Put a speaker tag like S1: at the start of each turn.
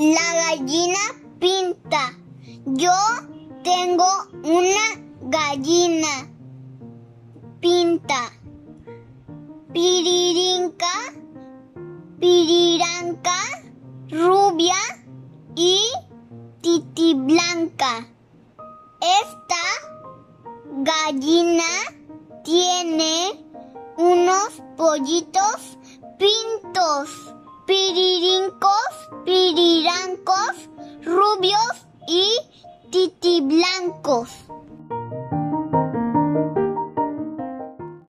S1: La gallina pinta. Yo tengo una gallina. Pinta. Piririnca, piriranca, rubia y titi blanca. Esta gallina tiene unos pollitos pintos, piririncos, pirirancos, rubios y titiblancos.